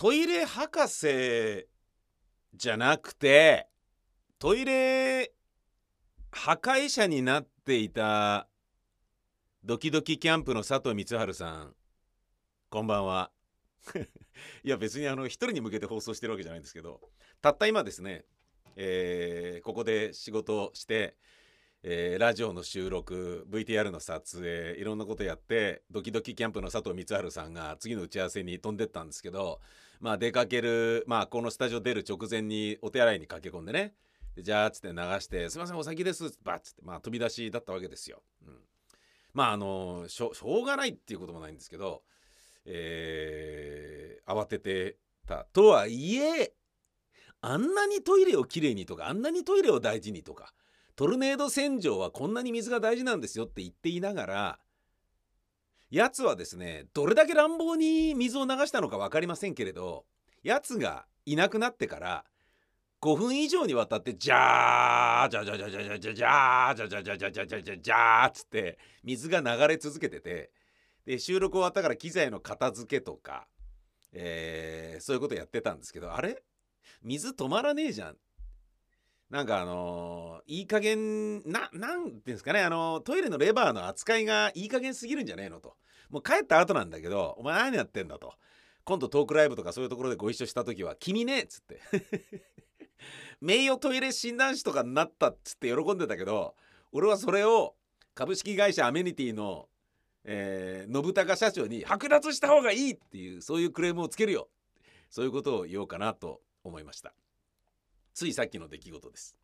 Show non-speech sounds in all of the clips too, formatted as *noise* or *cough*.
トイレ博士じゃなくてトイレ破壊者になっていたドキドキキャンプの佐藤光晴さんこんばんは。*laughs* いや別にあの一人に向けて放送してるわけじゃないんですけどたった今ですね、えーここで仕事をして、えーラジオの収録 VTR の撮影いろんなことやってドキドキキャンプの佐藤光晴さんが次の打ち合わせに飛んでったんですけどまあ出かけるまあこのスタジオ出る直前にお手洗いに駆け込んでねじゃあっつって流して「すいませんお先です」バッつってまあ飛び出しだったわけですよ。うん、まああのしょしょうがないっていうこともないんですけど、えー慌ててたとはいえあんなにトイレをきれいにとかあんなにトイレを大事にとかトルネード洗浄はこんなに水が大事なんですよって言っていながらやつはですねどれだけ乱暴に水を流したのか分かりませんけれどやつがいなくなってから5分以上にわたってジャージャジャジャジャジャジャジャージャジャジャジャジャジャジャジャーっつって水が流れ続けててで収録終わったから機材の片付けとか、えーそういうことやってたんですけどあれ水止まらねえじゃんなんかあのーいい加減ななんていうんですかねあのトイレのレバーの扱いがいい加減すぎるんじゃねえのと。もう帰った後なんだけどお前何やってんだと。今度トークライブとかそういうところでご一緒した時は「君ね」っつって。*laughs* 名誉トイレ診断士とかになったっつって喜んでたけど俺はそれを株式会社アメニティの、えー信高社長に剥奪した方がいいっていうそういうクレームをつけるよ。そういうことを言おうかなと思いました。ついさっきの出来事です。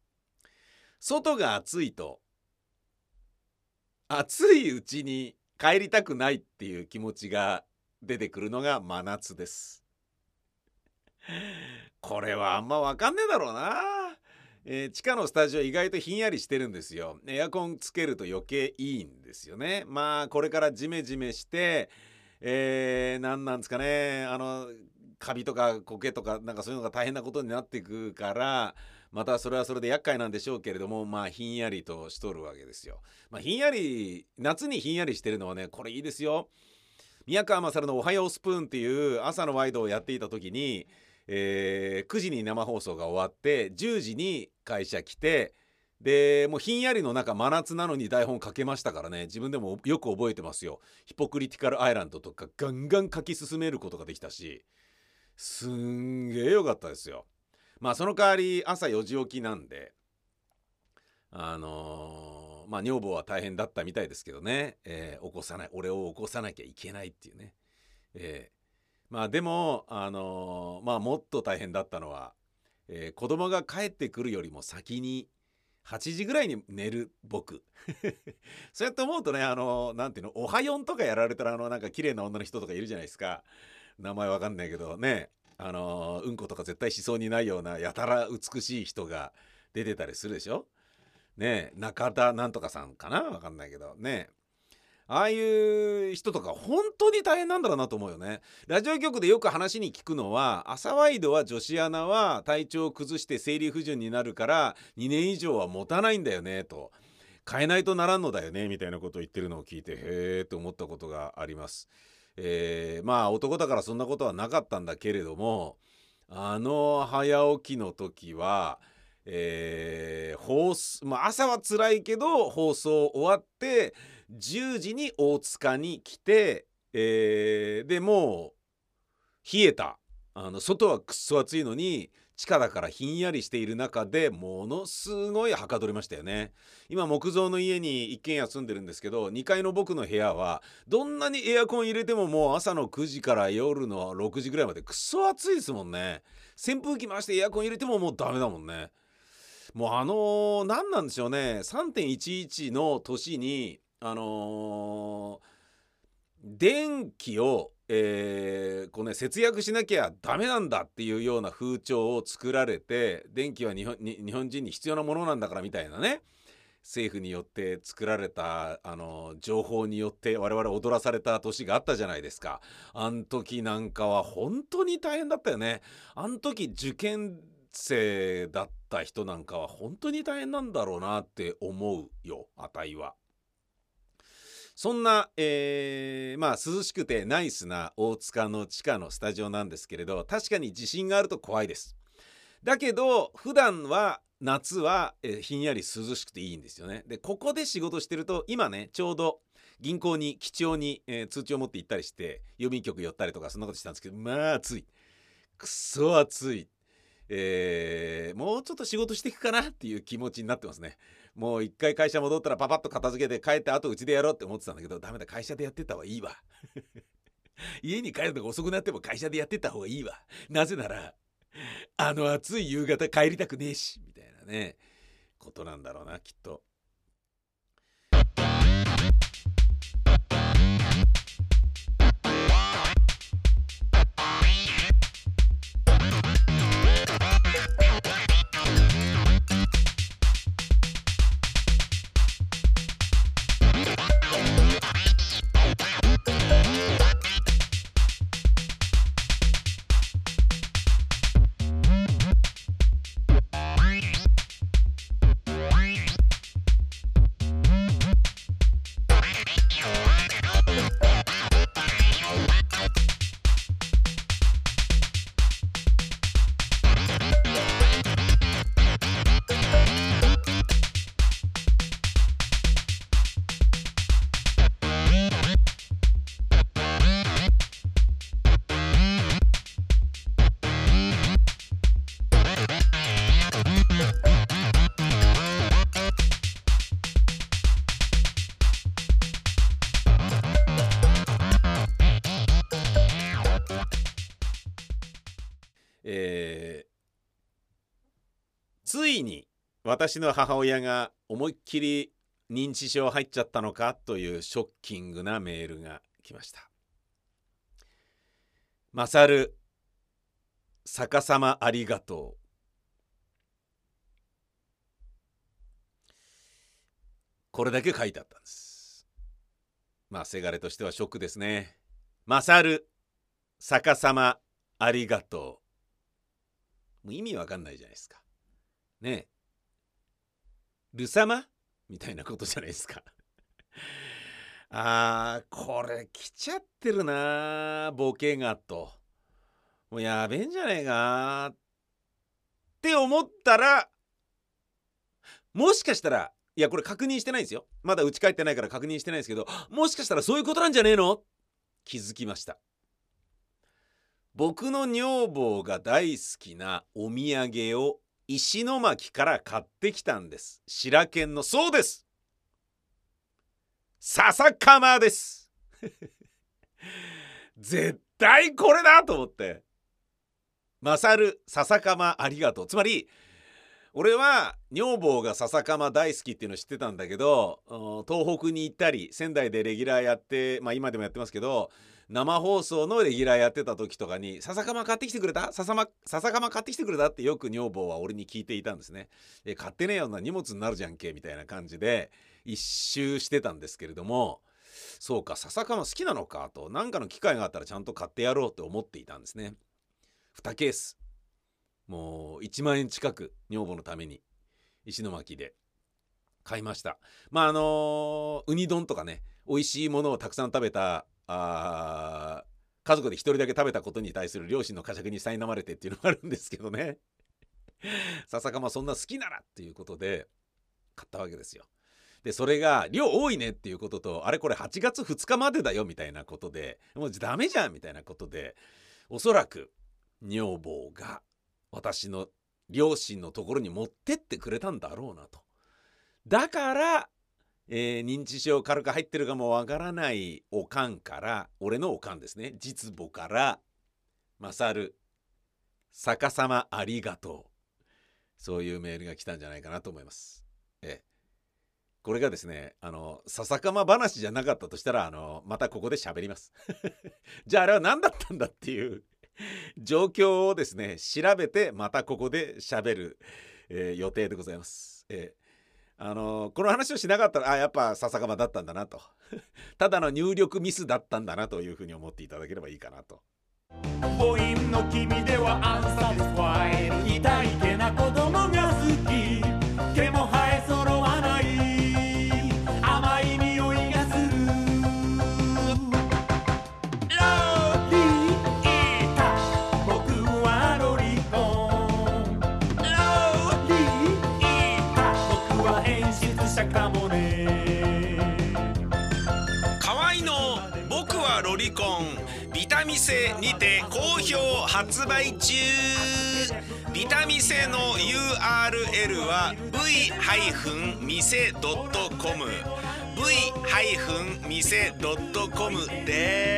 外が暑いと暑いうちに帰りたくないっていう気持ちが出てくるのが真夏です。*laughs* これはあんま分かんねえだろうな、えー地下のスタジオ意外とひんやりしてるんですよ。エアコンつけると余計いいんですよね。まあこれからジメジメしてえー、何なんですかね。あのカビとか苔とかなんかそういうのが大変なことになっていくからまたそれはそれで厄介なんでしょうけれどもまあひんやりとしとるわけですよ。まあ、ひんやり夏にひんやりしてるのはねこれいいですよ。宮川勝の「おはようスプーン」っていう朝のワイドをやっていた時に、えー9時に生放送が終わって10時に会社来てでもうひんやりの中真夏なのに台本書けましたからね自分でもよく覚えてますよ。ヒポクリティカルアイランドとかガンガン書き進めることができたしすんげえ良かったですよ。まあその代わり朝4時起きなんであのーまあ女房は大変だったみたいですけどね、えー起こさない。俺を起こさなきゃいけないっていうね、えーまあでもあのーまあもっと大変だったのは、えー子供が帰ってくるよりも先に8時ぐらいに寝る僕。*laughs* そうやって思うとねあのなんていうのおはよんとかやられたらあのなんか綺麗な女の人とかいるじゃないですか。名前わかんないけどね。あのうんことか絶対しそうにないようなやたら美しい人が出てたりするでしょ？ねえ中田なんとかさんかな？わかんないけど。ねああいう人とか本当に大変なんだろうなと思うよね。ラジオ局でよく話に聞くのは朝ワイドは女子アナは体調を崩して生理不順になるから2年以上は持たないんだよねと。変えないとならんのだよねみたいなことを言ってるのを聞いてへえと思ったことがあります。えーまあ男だからそんなことはなかったんだけれどもあの早起きの時は、えー放送まあ、朝は辛いけど放送終わって10時に大塚に来て、えーでもう冷えた。あの外はくっそ暑いのに地下だからひんやりしている中でものすごいはかどりましたよね。今木造の家に一軒家住んでるんですけど2階の僕の部屋はどんなにエアコン入れてももう朝の9時から夜の6時ぐらいまでくっそ暑いですもんね。扇風機回してエアコン入れてももうダメだもんね。もうあのー何なんでしょうね。3.11の年にあのー電気を、えーこうね、節約しなきゃダメなんだっていうような風潮を作られて電気は日本に日本人に必要なものなんだからみたいなね政府によって作られたあの情報によって我々踊らされた年があったじゃないですかあん時なんかは本当に大変だったよねあん時受験生だった人なんかは本当に大変なんだろうなって思うよ値は。そんな、えー、まあ涼しくてナイスな大塚の地下のスタジオなんですけれど確かに地震があると怖いです。だけど普段は夏は、えー、ひんやり涼しくていいんですよね。でここで仕事してると今ねちょうど銀行に基調に、えー、通知を持って行ったりして郵便局寄ったりとかそんなことしたんですけどまあ暑い。くそ暑い。えー、もうちょっと仕事していくかなっていう気持ちになってますね。もう一回会社戻ったらパパッと片付けて帰ってあとうちでやろうって思ってたんだけどダメだ会社でやってた方がいいわ。*laughs* 家に帰るのが遅くなっても会社でやってた方がいいわ。なぜならあの暑い夕方帰りたくねえしみたいなねことなんだろうなきっと。えー、ついに私の母親が思いっきり認知症入っちゃったのかというショッキングなメールが来ました。マサル逆さまありがとう。これだけ書いてあったんです。まあ、せがれとしてはショックですね。マサル逆さまありがとう。もう意味わかんないじゃないですか。ねえ。ル様みたいなことじゃないですか。*laughs* あー、これ来ちゃってるなボケがと。もうやべえんじゃねえかって思ったら、もしかしたら、いや、これ確認してないんですよ。まだ打ち返ってないから確認してないですけど、もしかしたらそういうことなんじゃねえの？気づきました。僕の女房が大好きなお土産を石巻から買ってきたんです。白犬のそうです。笹かまです。*laughs* 絶対これだと思って。勝る笹かまありがとう。つまり俺は女房が笹かま大好きっていうの知ってたんだけど東北に行ったり仙台でレギュラーやってまあ今でもやってますけど生放送のレギュラーやってた時とかに「笹かま買ってきてくれた？笹ま笹かま買ってきてくれた?」ってよく女房は俺に聞いていたんですね。え買ってねえような荷物になるじゃんけみたいな感じで一周してたんですけれどもそうか笹かま好きなのかと何かの機会があったらちゃんと買ってやろうって思っていたんですね。2ケースもう1万円近く女房のために石巻で買いました。まああのー、ウニ丼とかね美味しいものをたくさん食べたあ家族で一人だけ食べたことに対する両親の呵責に苛まれてっていうのがあるんですけどね *laughs* 笹かまそんな好きならっていうことで買ったわけですよ。でそれが量多いねっていうこととあれこれ8月2日までだよみたいなことでもうダメじゃんみたいなことでおそらく女房が私の両親のところに持ってってくれたんだろうなと。だからえー、認知症軽く入ってるかもわからないおかんから俺のおかんですね実母から「勝る逆さまありがとう」そういうメールが来たんじゃないかなと思います。えこれがですねあの笹かま話じゃなかったとしたらあのまたここで喋ります。*laughs* じゃああれは何だったんだっていう *laughs* 状況をですね調べてまたここで喋る、えー、予定でございます。えーあのこの話をしなかったらあやっぱ笹釜だったんだなと *laughs* ただの入力ミスだったんだなというふうに思っていただければいいかなと。演出者かもね。河合の僕はロリコン。ビタミセにて好評発売中。ビタミセの URL は v-mise.com v-mise.com です。